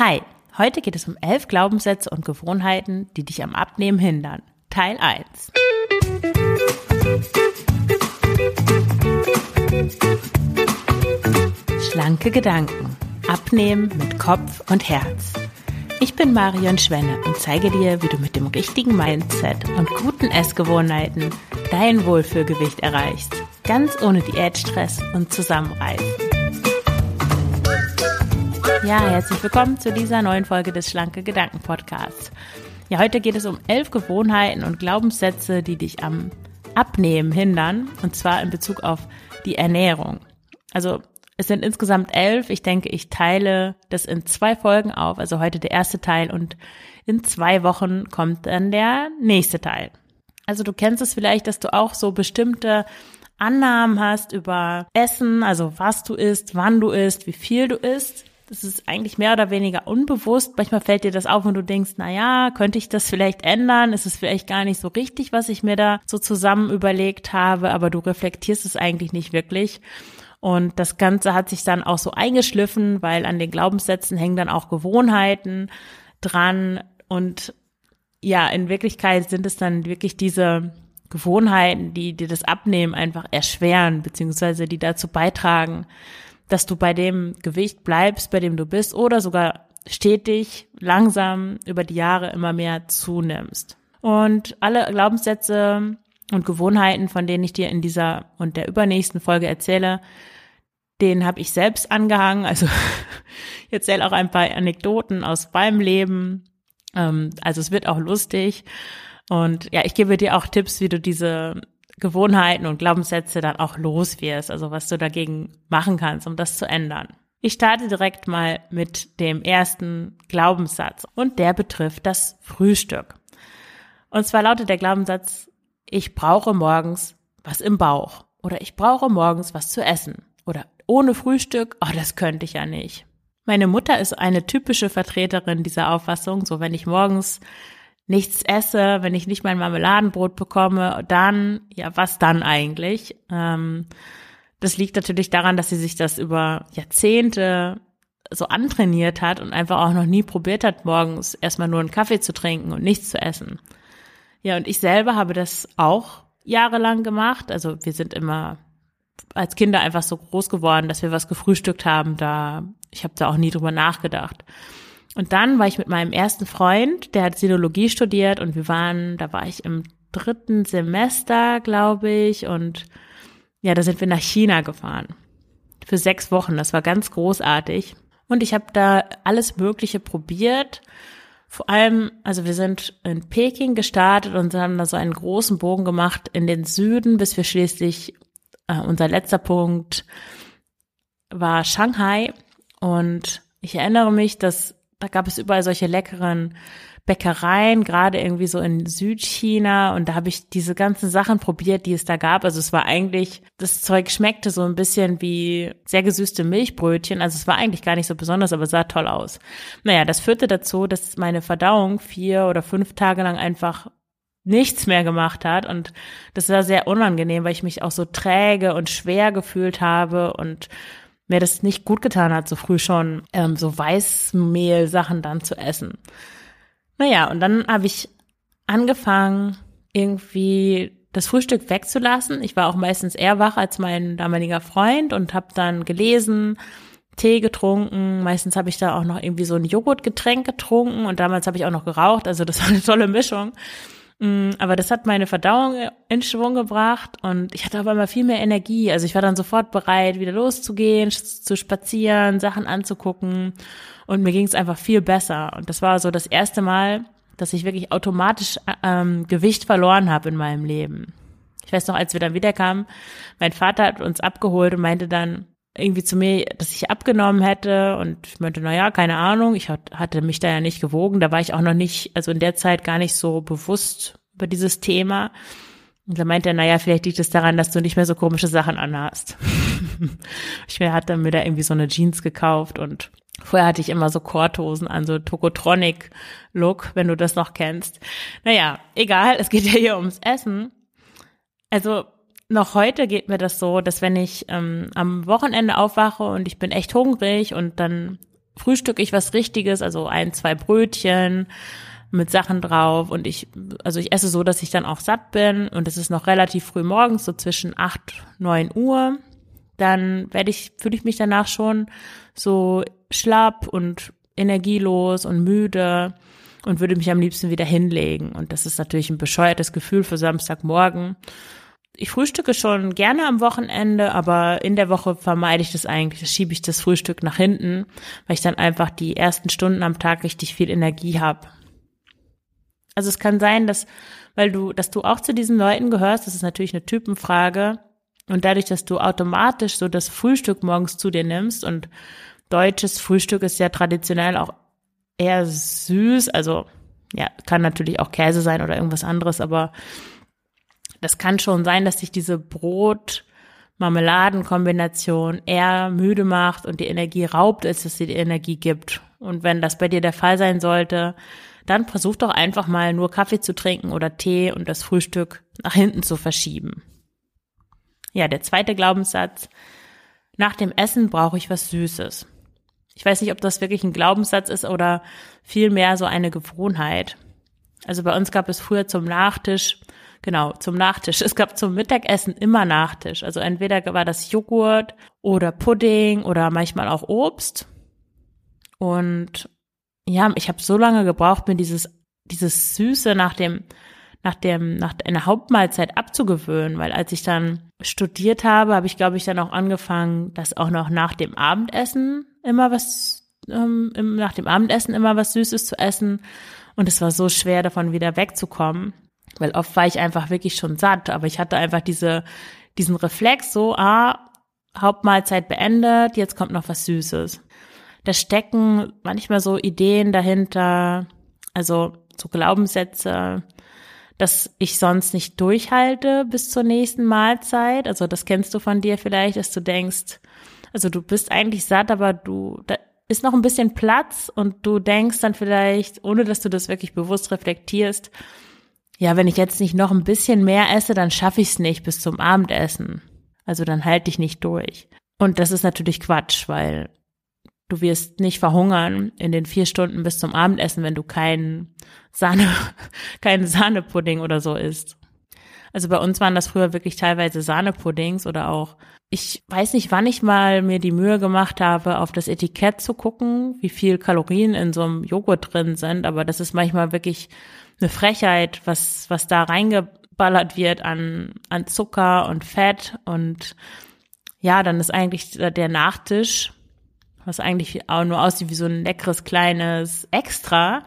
Hi, heute geht es um elf Glaubenssätze und Gewohnheiten, die dich am Abnehmen hindern. Teil 1. Schlanke Gedanken. Abnehmen mit Kopf und Herz. Ich bin Marion Schwenne und zeige dir, wie du mit dem richtigen Mindset und guten Essgewohnheiten dein Wohlfühlgewicht erreichst. Ganz ohne Diätstress und Zusammenreißen. Ja, herzlich willkommen zu dieser neuen Folge des Schlanke Gedanken Podcasts. Ja, heute geht es um elf Gewohnheiten und Glaubenssätze, die dich am Abnehmen hindern, und zwar in Bezug auf die Ernährung. Also es sind insgesamt elf. Ich denke, ich teile das in zwei Folgen auf. Also heute der erste Teil und in zwei Wochen kommt dann der nächste Teil. Also du kennst es vielleicht, dass du auch so bestimmte Annahmen hast über Essen, also was du isst, wann du isst, wie viel du isst. Das ist eigentlich mehr oder weniger unbewusst. Manchmal fällt dir das auf und du denkst, na ja, könnte ich das vielleicht ändern? Ist es vielleicht gar nicht so richtig, was ich mir da so zusammen überlegt habe, aber du reflektierst es eigentlich nicht wirklich. Und das Ganze hat sich dann auch so eingeschliffen, weil an den Glaubenssätzen hängen dann auch Gewohnheiten dran. Und ja, in Wirklichkeit sind es dann wirklich diese Gewohnheiten, die dir das Abnehmen einfach erschweren, beziehungsweise die dazu beitragen, dass du bei dem Gewicht bleibst, bei dem du bist, oder sogar stetig, langsam über die Jahre immer mehr zunimmst. Und alle Glaubenssätze und Gewohnheiten, von denen ich dir in dieser und der übernächsten Folge erzähle, den habe ich selbst angehangen. Also ich erzähle auch ein paar Anekdoten aus meinem Leben. Ähm, also es wird auch lustig. Und ja, ich gebe dir auch Tipps, wie du diese Gewohnheiten und Glaubenssätze dann auch los wirst. Also was du dagegen machen kannst, um das zu ändern. Ich starte direkt mal mit dem ersten Glaubenssatz und der betrifft das Frühstück. Und zwar lautet der Glaubenssatz, ich brauche morgens was im Bauch oder ich brauche morgens was zu essen oder ohne Frühstück, oh, das könnte ich ja nicht. Meine Mutter ist eine typische Vertreterin dieser Auffassung, so wenn ich morgens nichts esse, wenn ich nicht mein Marmeladenbrot bekomme, dann, ja, was dann eigentlich? Ähm, das liegt natürlich daran, dass sie sich das über Jahrzehnte so antrainiert hat und einfach auch noch nie probiert hat, morgens erstmal nur einen Kaffee zu trinken und nichts zu essen. Ja, und ich selber habe das auch jahrelang gemacht. Also wir sind immer als Kinder einfach so groß geworden, dass wir was gefrühstückt haben. Da, ich habe da auch nie drüber nachgedacht. Und dann war ich mit meinem ersten Freund, der hat Sinologie studiert und wir waren, da war ich im dritten Semester, glaube ich, und ja, da sind wir nach China gefahren. Für sechs Wochen. Das war ganz großartig. Und ich habe da alles Mögliche probiert vor allem, also wir sind in Peking gestartet und haben da so einen großen Bogen gemacht in den Süden, bis wir schließlich, äh, unser letzter Punkt war Shanghai. Und ich erinnere mich, dass da gab es überall solche leckeren Bäckereien, gerade irgendwie so in Südchina. Und da habe ich diese ganzen Sachen probiert, die es da gab. Also es war eigentlich, das Zeug schmeckte so ein bisschen wie sehr gesüßte Milchbrötchen. Also es war eigentlich gar nicht so besonders, aber sah toll aus. Naja, das führte dazu, dass meine Verdauung vier oder fünf Tage lang einfach nichts mehr gemacht hat. Und das war sehr unangenehm, weil ich mich auch so träge und schwer gefühlt habe und mir das nicht gut getan hat, so früh schon ähm, so Weißmehl-Sachen dann zu essen. Naja, und dann habe ich angefangen, irgendwie das Frühstück wegzulassen. Ich war auch meistens eher wach als mein damaliger Freund und habe dann gelesen, Tee getrunken. Meistens habe ich da auch noch irgendwie so ein Joghurtgetränk getrunken und damals habe ich auch noch geraucht. Also das war eine tolle Mischung. Mm, aber das hat meine Verdauung in Schwung gebracht und ich hatte auf einmal viel mehr Energie. Also ich war dann sofort bereit, wieder loszugehen, zu spazieren, Sachen anzugucken und mir ging es einfach viel besser. Und das war so das erste Mal, dass ich wirklich automatisch ähm, Gewicht verloren habe in meinem Leben. Ich weiß noch, als wir dann wiederkamen, mein Vater hat uns abgeholt und meinte dann irgendwie zu mir, dass ich abgenommen hätte und ich meinte, na ja, keine Ahnung, ich hatte mich da ja nicht gewogen, da war ich auch noch nicht, also in der Zeit gar nicht so bewusst über dieses Thema. Und da meinte er, naja, vielleicht liegt es daran, dass du nicht mehr so komische Sachen anhast. ich hatte mir da irgendwie so eine Jeans gekauft und Vorher hatte ich immer so Korthosen an, so Tokotronic-Look, wenn du das noch kennst. Naja, egal, es geht ja hier ums Essen. Also noch heute geht mir das so, dass wenn ich ähm, am Wochenende aufwache und ich bin echt hungrig und dann frühstücke ich was Richtiges, also ein, zwei Brötchen mit Sachen drauf und ich, also ich esse so, dass ich dann auch satt bin und es ist noch relativ früh morgens, so zwischen acht neun Uhr, dann werde ich, fühle ich mich danach schon so schlapp und energielos und müde und würde mich am liebsten wieder hinlegen. Und das ist natürlich ein bescheuertes Gefühl für Samstagmorgen. Ich frühstücke schon gerne am Wochenende, aber in der Woche vermeide ich das eigentlich. Schiebe ich das Frühstück nach hinten, weil ich dann einfach die ersten Stunden am Tag richtig viel Energie habe. Also es kann sein, dass, weil du, dass du auch zu diesen Leuten gehörst, das ist natürlich eine Typenfrage. Und dadurch, dass du automatisch so das Frühstück morgens zu dir nimmst und deutsches Frühstück ist ja traditionell auch eher süß, also ja, kann natürlich auch Käse sein oder irgendwas anderes, aber das kann schon sein, dass sich diese Brot Marmeladenkombination eher müde macht und die Energie raubt, als dass sie die Energie gibt. Und wenn das bei dir der Fall sein sollte, dann versuch doch einfach mal nur Kaffee zu trinken oder Tee und das Frühstück nach hinten zu verschieben. Ja, der zweite Glaubenssatz. Nach dem Essen brauche ich was Süßes. Ich weiß nicht, ob das wirklich ein Glaubenssatz ist oder vielmehr so eine Gewohnheit. Also bei uns gab es früher zum Nachtisch, genau, zum Nachtisch. Es gab zum Mittagessen immer Nachtisch. Also entweder war das Joghurt oder Pudding oder manchmal auch Obst. Und ja, ich habe so lange gebraucht, mir dieses, dieses Süße nach dem, nach dem, nach einer Hauptmahlzeit abzugewöhnen, weil als ich dann studiert habe, habe ich, glaube ich, dann auch angefangen, das auch noch nach dem Abendessen immer was, ähm, nach dem Abendessen immer was Süßes zu essen. Und es war so schwer, davon wieder wegzukommen, weil oft war ich einfach wirklich schon satt, aber ich hatte einfach diese, diesen Reflex so, ah, Hauptmahlzeit beendet, jetzt kommt noch was Süßes da stecken manchmal so Ideen dahinter, also so Glaubenssätze, dass ich sonst nicht durchhalte bis zur nächsten Mahlzeit. Also das kennst du von dir vielleicht, dass du denkst, also du bist eigentlich satt, aber du, da ist noch ein bisschen Platz und du denkst dann vielleicht, ohne dass du das wirklich bewusst reflektierst, ja, wenn ich jetzt nicht noch ein bisschen mehr esse, dann schaffe ich es nicht bis zum Abendessen. Also dann halte ich nicht durch. Und das ist natürlich Quatsch, weil Du wirst nicht verhungern in den vier Stunden bis zum Abendessen, wenn du keinen Sahne, keinen Sahnepudding oder so isst. Also bei uns waren das früher wirklich teilweise Sahnepuddings oder auch, ich weiß nicht, wann ich mal mir die Mühe gemacht habe, auf das Etikett zu gucken, wie viel Kalorien in so einem Joghurt drin sind, aber das ist manchmal wirklich eine Frechheit, was, was da reingeballert wird an, an Zucker und Fett und ja, dann ist eigentlich der Nachtisch was eigentlich auch nur aussieht wie so ein leckeres kleines Extra,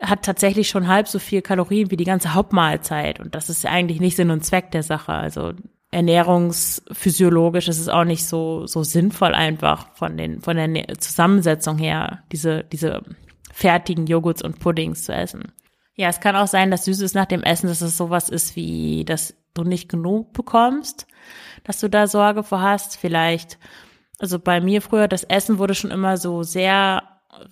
hat tatsächlich schon halb so viel Kalorien wie die ganze Hauptmahlzeit. Und das ist eigentlich nicht Sinn und Zweck der Sache. Also ernährungsphysiologisch ist es auch nicht so, so sinnvoll einfach von den, von der Zusammensetzung her, diese, diese fertigen Joghurts und Puddings zu essen. Ja, es kann auch sein, dass Süßes nach dem Essen, dass es sowas ist wie, dass du nicht genug bekommst, dass du da Sorge vor hast. Vielleicht also bei mir früher, das Essen wurde schon immer so sehr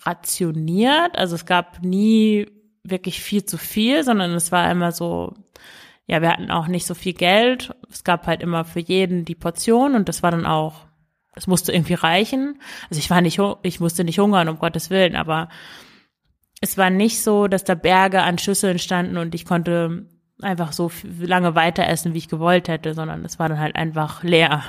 rationiert. Also es gab nie wirklich viel zu viel, sondern es war immer so, ja, wir hatten auch nicht so viel Geld. Es gab halt immer für jeden die Portion und das war dann auch, das musste irgendwie reichen. Also ich war nicht, ich musste nicht hungern, um Gottes Willen, aber es war nicht so, dass da Berge an Schüsseln standen und ich konnte einfach so lange weiter essen, wie ich gewollt hätte, sondern es war dann halt einfach leer.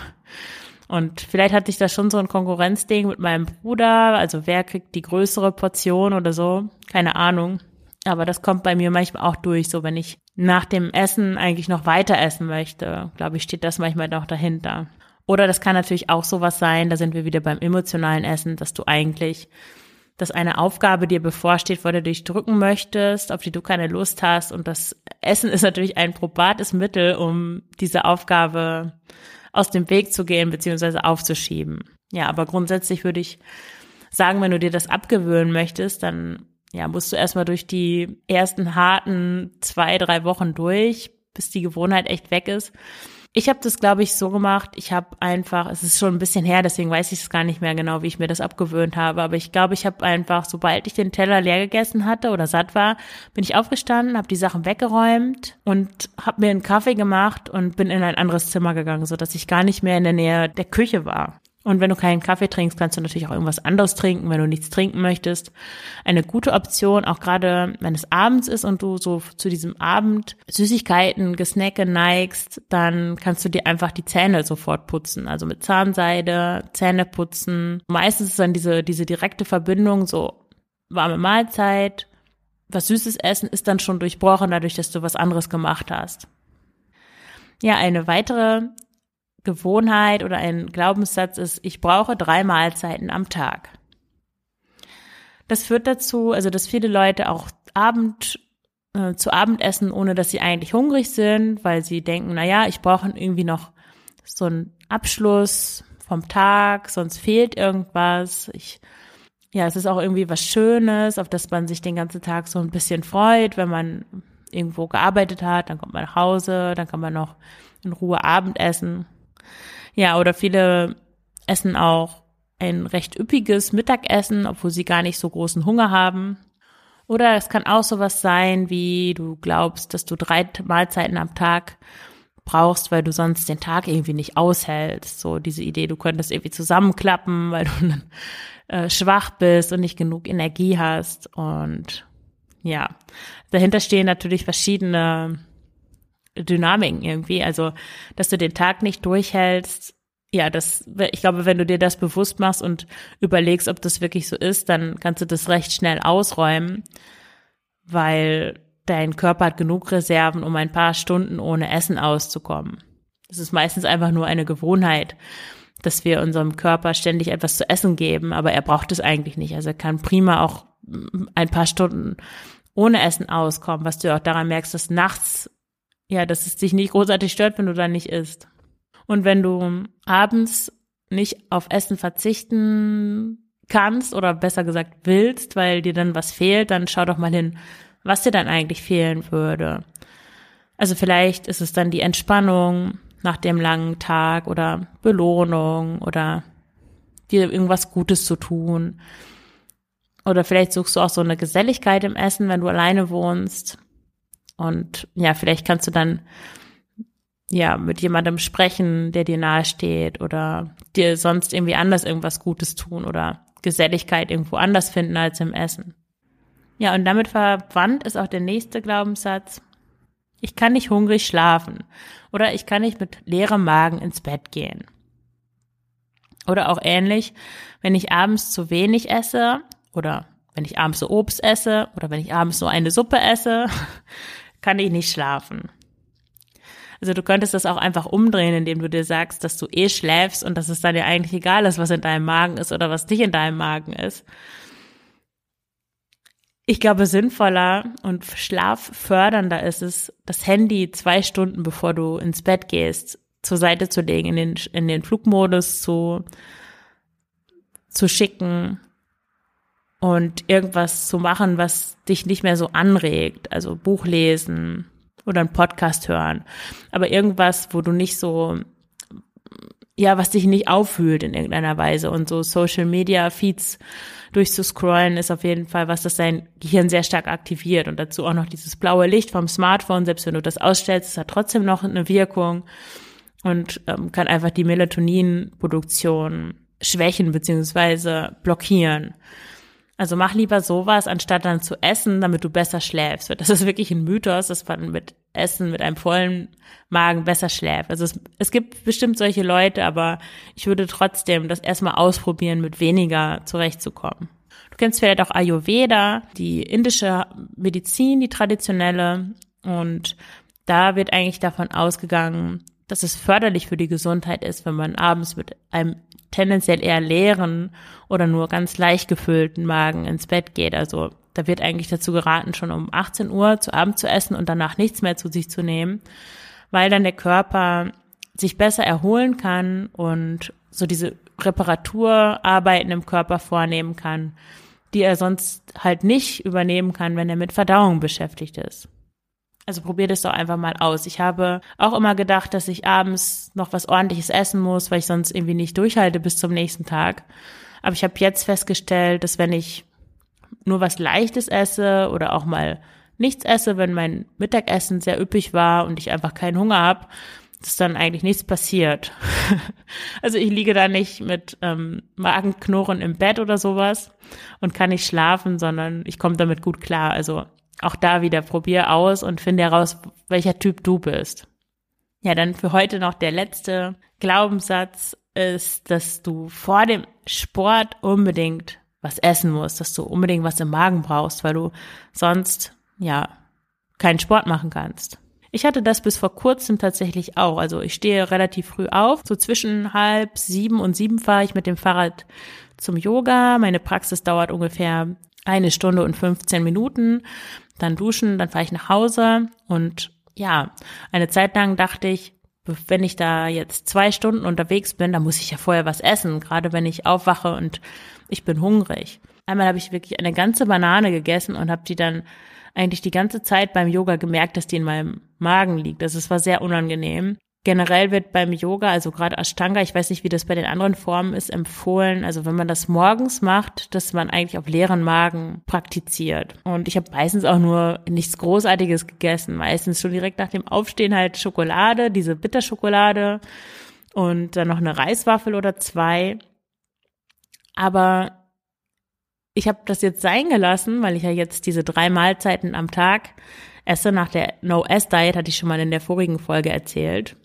Und vielleicht hatte ich da schon so ein Konkurrenzding mit meinem Bruder, also wer kriegt die größere Portion oder so, keine Ahnung. Aber das kommt bei mir manchmal auch durch, so wenn ich nach dem Essen eigentlich noch weiter essen möchte, glaube ich, steht das manchmal noch dahinter. Oder das kann natürlich auch sowas sein, da sind wir wieder beim emotionalen Essen, dass du eigentlich, dass eine Aufgabe dir bevorsteht, vor der du dich drücken möchtest, auf die du keine Lust hast. Und das Essen ist natürlich ein probates Mittel, um diese Aufgabe aus dem Weg zu gehen beziehungsweise aufzuschieben. Ja, aber grundsätzlich würde ich sagen, wenn du dir das abgewöhnen möchtest, dann ja, musst du erstmal durch die ersten harten zwei, drei Wochen durch, bis die Gewohnheit echt weg ist. Ich habe das, glaube ich, so gemacht. Ich habe einfach, es ist schon ein bisschen her, deswegen weiß ich es gar nicht mehr genau, wie ich mir das abgewöhnt habe. Aber ich glaube, ich habe einfach, sobald ich den Teller leer gegessen hatte oder satt war, bin ich aufgestanden, habe die Sachen weggeräumt und habe mir einen Kaffee gemacht und bin in ein anderes Zimmer gegangen, so dass ich gar nicht mehr in der Nähe der Küche war. Und wenn du keinen Kaffee trinkst, kannst du natürlich auch irgendwas anderes trinken, wenn du nichts trinken möchtest. Eine gute Option, auch gerade wenn es abends ist und du so zu diesem Abend Süßigkeiten, Gesnacke neigst, dann kannst du dir einfach die Zähne sofort putzen. Also mit Zahnseide, Zähne putzen. Meistens ist dann diese, diese direkte Verbindung, so warme Mahlzeit, was Süßes essen, ist dann schon durchbrochen, dadurch, dass du was anderes gemacht hast. Ja, eine weitere Gewohnheit oder ein Glaubenssatz ist, ich brauche drei Mahlzeiten am Tag. Das führt dazu, also dass viele Leute auch Abend äh, zu Abend essen, ohne dass sie eigentlich hungrig sind, weil sie denken, na ja, ich brauche irgendwie noch so einen Abschluss vom Tag, sonst fehlt irgendwas. Ich, ja, es ist auch irgendwie was Schönes, auf das man sich den ganzen Tag so ein bisschen freut, wenn man irgendwo gearbeitet hat, dann kommt man nach Hause, dann kann man noch in Ruhe Abend essen. Ja, oder viele essen auch ein recht üppiges Mittagessen, obwohl sie gar nicht so großen Hunger haben. Oder es kann auch sowas sein, wie du glaubst, dass du drei Mahlzeiten am Tag brauchst, weil du sonst den Tag irgendwie nicht aushältst. So diese Idee, du könntest irgendwie zusammenklappen, weil du dann äh, schwach bist und nicht genug Energie hast. Und ja, dahinter stehen natürlich verschiedene Dynamiken irgendwie. Also, dass du den Tag nicht durchhältst. Ja, das, ich glaube, wenn du dir das bewusst machst und überlegst, ob das wirklich so ist, dann kannst du das recht schnell ausräumen, weil dein Körper hat genug Reserven, um ein paar Stunden ohne Essen auszukommen. Das ist meistens einfach nur eine Gewohnheit, dass wir unserem Körper ständig etwas zu essen geben, aber er braucht es eigentlich nicht. Also er kann prima auch ein paar Stunden ohne Essen auskommen, was du auch daran merkst, dass nachts ja, dass es dich nicht großartig stört, wenn du da nicht isst. Und wenn du abends nicht auf Essen verzichten kannst oder besser gesagt willst, weil dir dann was fehlt, dann schau doch mal hin, was dir dann eigentlich fehlen würde. Also vielleicht ist es dann die Entspannung nach dem langen Tag oder Belohnung oder dir irgendwas Gutes zu tun. Oder vielleicht suchst du auch so eine Geselligkeit im Essen, wenn du alleine wohnst. Und ja, vielleicht kannst du dann ja mit jemandem sprechen, der dir nahesteht oder dir sonst irgendwie anders irgendwas Gutes tun oder Geselligkeit irgendwo anders finden als im Essen. Ja, und damit verwandt ist auch der nächste Glaubenssatz. Ich kann nicht hungrig schlafen oder ich kann nicht mit leerem Magen ins Bett gehen. Oder auch ähnlich, wenn ich abends zu wenig esse oder wenn ich abends so Obst esse oder wenn ich abends so eine Suppe esse, kann ich nicht schlafen. Also du könntest das auch einfach umdrehen, indem du dir sagst, dass du eh schläfst und dass es dann ja eigentlich egal ist, was in deinem Magen ist oder was nicht in deinem Magen ist. Ich glaube, sinnvoller und schlaffördernder ist es, das Handy zwei Stunden bevor du ins Bett gehst, zur Seite zu legen, in den, in den Flugmodus zu, zu schicken und irgendwas zu machen, was dich nicht mehr so anregt, also Buch lesen oder einen Podcast hören, aber irgendwas, wo du nicht so ja, was dich nicht auffühlt in irgendeiner Weise. Und so Social Media Feeds durchzuscrollen ist auf jeden Fall was, das dein Gehirn sehr stark aktiviert. Und dazu auch noch dieses blaue Licht vom Smartphone, selbst wenn du das ausstellst, es hat trotzdem noch eine Wirkung und ähm, kann einfach die Melatoninproduktion schwächen beziehungsweise blockieren. Also mach lieber sowas, anstatt dann zu essen, damit du besser schläfst. Das ist wirklich ein Mythos, dass man mit Essen, mit einem vollen Magen besser schläft. Also es, es gibt bestimmt solche Leute, aber ich würde trotzdem das erstmal ausprobieren, mit weniger zurechtzukommen. Du kennst vielleicht auch Ayurveda, die indische Medizin, die traditionelle. Und da wird eigentlich davon ausgegangen, dass es förderlich für die Gesundheit ist, wenn man abends mit einem tendenziell eher leeren oder nur ganz leicht gefüllten Magen ins Bett geht. Also da wird eigentlich dazu geraten, schon um 18 Uhr zu Abend zu essen und danach nichts mehr zu sich zu nehmen, weil dann der Körper sich besser erholen kann und so diese Reparaturarbeiten im Körper vornehmen kann, die er sonst halt nicht übernehmen kann, wenn er mit Verdauung beschäftigt ist. Also probier das doch einfach mal aus. Ich habe auch immer gedacht, dass ich abends noch was ordentliches essen muss, weil ich sonst irgendwie nicht durchhalte bis zum nächsten Tag. Aber ich habe jetzt festgestellt, dass wenn ich nur was Leichtes esse oder auch mal nichts esse, wenn mein Mittagessen sehr üppig war und ich einfach keinen Hunger habe, dass dann eigentlich nichts passiert. also ich liege da nicht mit ähm, Magenknurren im Bett oder sowas und kann nicht schlafen, sondern ich komme damit gut klar. Also auch da wieder probier aus und finde heraus, welcher Typ du bist. Ja, dann für heute noch der letzte Glaubenssatz ist, dass du vor dem Sport unbedingt was essen musst, dass du unbedingt was im Magen brauchst, weil du sonst, ja, keinen Sport machen kannst. Ich hatte das bis vor kurzem tatsächlich auch. Also ich stehe relativ früh auf. So zwischen halb sieben und sieben fahre ich mit dem Fahrrad zum Yoga. Meine Praxis dauert ungefähr eine Stunde und 15 Minuten. Dann duschen, dann fahre ich nach Hause. Und ja, eine Zeit lang dachte ich, wenn ich da jetzt zwei Stunden unterwegs bin, dann muss ich ja vorher was essen, gerade wenn ich aufwache und ich bin hungrig. Einmal habe ich wirklich eine ganze Banane gegessen und habe die dann eigentlich die ganze Zeit beim Yoga gemerkt, dass die in meinem Magen liegt. Also es war sehr unangenehm. Generell wird beim Yoga, also gerade Ashtanga, ich weiß nicht, wie das bei den anderen Formen ist, empfohlen, also wenn man das morgens macht, dass man eigentlich auf leeren Magen praktiziert. Und ich habe meistens auch nur nichts Großartiges gegessen. Meistens schon direkt nach dem Aufstehen halt Schokolade, diese Bitterschokolade und dann noch eine Reiswaffel oder zwei. Aber ich habe das jetzt sein gelassen, weil ich ja jetzt diese drei Mahlzeiten am Tag esse. Nach der No-S-Diet hatte ich schon mal in der vorigen Folge erzählt.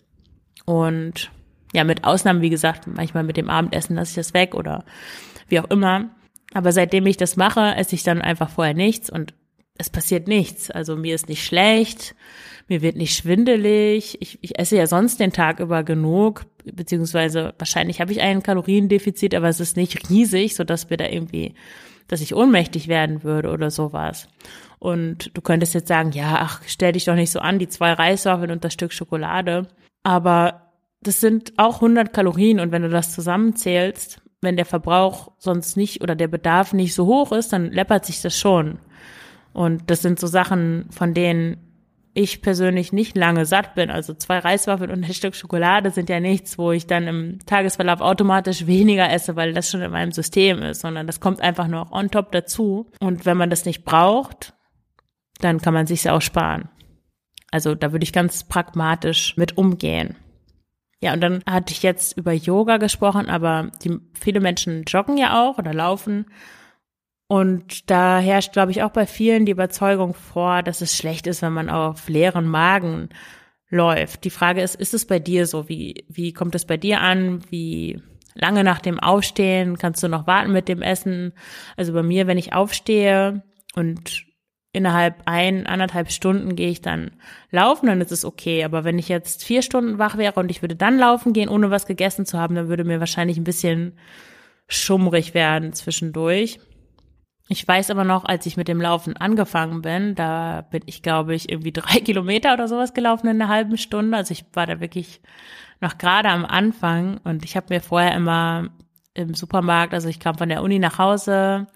Und ja, mit Ausnahmen, wie gesagt, manchmal mit dem Abendessen lasse ich das weg oder wie auch immer. Aber seitdem ich das mache, esse ich dann einfach vorher nichts und es passiert nichts. Also mir ist nicht schlecht, mir wird nicht schwindelig. Ich, ich esse ja sonst den Tag über genug, beziehungsweise wahrscheinlich habe ich ein Kaloriendefizit, aber es ist nicht riesig, so dass wir da irgendwie dass ich ohnmächtig werden würde oder sowas. Und du könntest jetzt sagen, ja, ach, stell dich doch nicht so an, die zwei Reiswaffeln und das Stück Schokolade. Aber das sind auch 100 Kalorien und wenn du das zusammenzählst, wenn der Verbrauch sonst nicht oder der Bedarf nicht so hoch ist, dann läppert sich das schon. Und das sind so Sachen, von denen ich persönlich nicht lange satt bin. Also zwei Reiswaffeln und ein Stück Schokolade sind ja nichts, wo ich dann im Tagesverlauf automatisch weniger esse, weil das schon in meinem System ist, sondern das kommt einfach nur on top dazu. Und wenn man das nicht braucht, dann kann man sich auch sparen. Also da würde ich ganz pragmatisch mit umgehen. Ja, und dann hatte ich jetzt über Yoga gesprochen, aber die, viele Menschen joggen ja auch oder laufen. Und da herrscht, glaube ich, auch bei vielen die Überzeugung vor, dass es schlecht ist, wenn man auf leeren Magen läuft. Die Frage ist, ist es bei dir so? Wie, wie kommt es bei dir an? Wie lange nach dem Aufstehen kannst du noch warten mit dem Essen? Also bei mir, wenn ich aufstehe und innerhalb ein, anderthalb Stunden gehe ich dann laufen, dann ist es okay. Aber wenn ich jetzt vier Stunden wach wäre und ich würde dann laufen gehen, ohne was gegessen zu haben, dann würde mir wahrscheinlich ein bisschen schummrig werden zwischendurch. Ich weiß aber noch, als ich mit dem Laufen angefangen bin, da bin ich, glaube ich, irgendwie drei Kilometer oder sowas gelaufen in einer halben Stunde. Also ich war da wirklich noch gerade am Anfang und ich habe mir vorher immer im Supermarkt, also ich kam von der Uni nach Hause,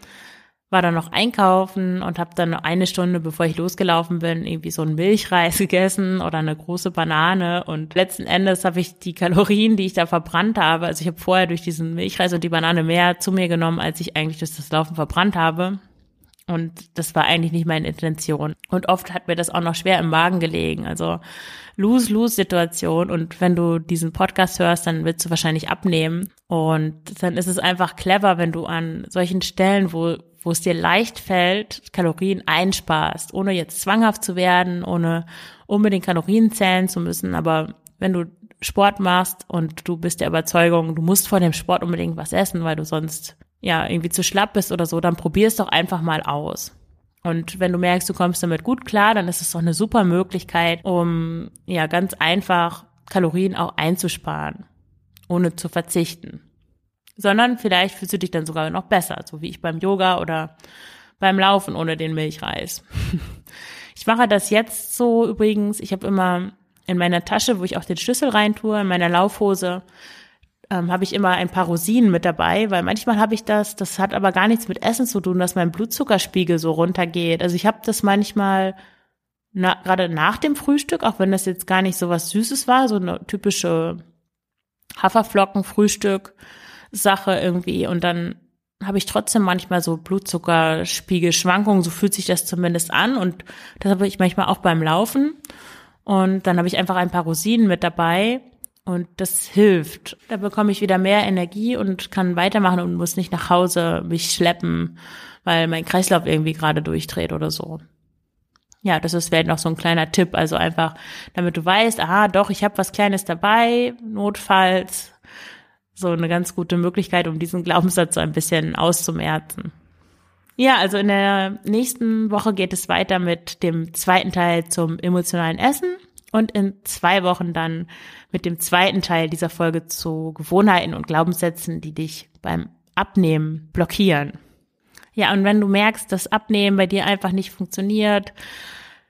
war dann noch einkaufen und habe dann eine Stunde, bevor ich losgelaufen bin, irgendwie so einen Milchreis gegessen oder eine große Banane. Und letzten Endes habe ich die Kalorien, die ich da verbrannt habe, also ich habe vorher durch diesen Milchreis und die Banane mehr zu mir genommen, als ich eigentlich durch das Laufen verbrannt habe. Und das war eigentlich nicht meine Intention. Und oft hat mir das auch noch schwer im Magen gelegen. Also Lose-Lose-Situation. Und wenn du diesen Podcast hörst, dann willst du wahrscheinlich abnehmen. Und dann ist es einfach clever, wenn du an solchen Stellen, wo wo es dir leicht fällt, Kalorien einsparst, ohne jetzt zwanghaft zu werden, ohne unbedingt Kalorien zählen zu müssen. Aber wenn du Sport machst und du bist der Überzeugung, du musst vor dem Sport unbedingt was essen, weil du sonst ja irgendwie zu schlapp bist oder so, dann probier es doch einfach mal aus. Und wenn du merkst, du kommst damit gut klar, dann ist es doch eine super Möglichkeit, um ja ganz einfach Kalorien auch einzusparen, ohne zu verzichten sondern vielleicht fühlst du dich dann sogar noch besser, so wie ich beim Yoga oder beim Laufen ohne den Milchreis. Ich mache das jetzt so übrigens, ich habe immer in meiner Tasche, wo ich auch den Schlüssel reintue, in meiner Laufhose, ähm, habe ich immer ein paar Rosinen mit dabei, weil manchmal habe ich das, das hat aber gar nichts mit Essen zu tun, dass mein Blutzuckerspiegel so runtergeht. Also ich habe das manchmal na, gerade nach dem Frühstück, auch wenn das jetzt gar nicht so was Süßes war, so eine typische Haferflocken-Frühstück, Sache irgendwie. Und dann habe ich trotzdem manchmal so Blutzuckerspiegelschwankungen, so fühlt sich das zumindest an. Und das habe ich manchmal auch beim Laufen. Und dann habe ich einfach ein paar Rosinen mit dabei und das hilft. Da bekomme ich wieder mehr Energie und kann weitermachen und muss nicht nach Hause mich schleppen, weil mein Kreislauf irgendwie gerade durchdreht oder so. Ja, das ist vielleicht noch so ein kleiner Tipp. Also einfach, damit du weißt, aha, doch, ich habe was Kleines dabei, notfalls. So eine ganz gute Möglichkeit, um diesen Glaubenssatz so ein bisschen auszumerzen. Ja, also in der nächsten Woche geht es weiter mit dem zweiten Teil zum emotionalen Essen und in zwei Wochen dann mit dem zweiten Teil dieser Folge zu Gewohnheiten und Glaubenssätzen, die dich beim Abnehmen blockieren. Ja, und wenn du merkst, dass Abnehmen bei dir einfach nicht funktioniert,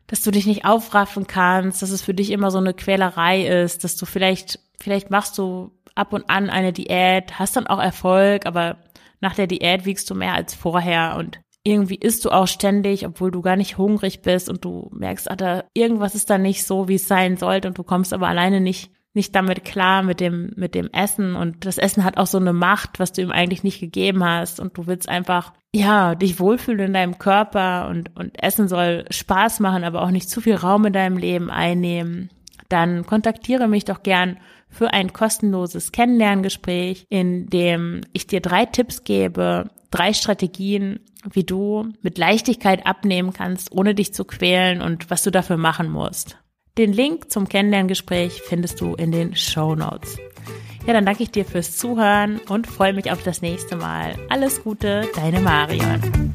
dass du dich nicht aufraffen kannst, dass es für dich immer so eine Quälerei ist, dass du vielleicht, vielleicht machst du ab und an eine Diät, hast dann auch Erfolg, aber nach der Diät wiegst du mehr als vorher und irgendwie isst du auch ständig, obwohl du gar nicht hungrig bist und du merkst, ah, da, irgendwas ist da nicht so, wie es sein sollte und du kommst aber alleine nicht nicht damit klar mit dem mit dem Essen und das Essen hat auch so eine Macht, was du ihm eigentlich nicht gegeben hast und du willst einfach ja dich wohlfühlen in deinem Körper und und Essen soll Spaß machen, aber auch nicht zu viel Raum in deinem Leben einnehmen. Dann kontaktiere mich doch gern für ein kostenloses Kennenlerngespräch, in dem ich dir drei Tipps gebe, drei Strategien, wie du mit Leichtigkeit abnehmen kannst, ohne dich zu quälen und was du dafür machen musst. Den Link zum Kennenlerngespräch findest du in den Show Notes. Ja, dann danke ich dir fürs Zuhören und freue mich auf das nächste Mal. Alles Gute, deine Marion.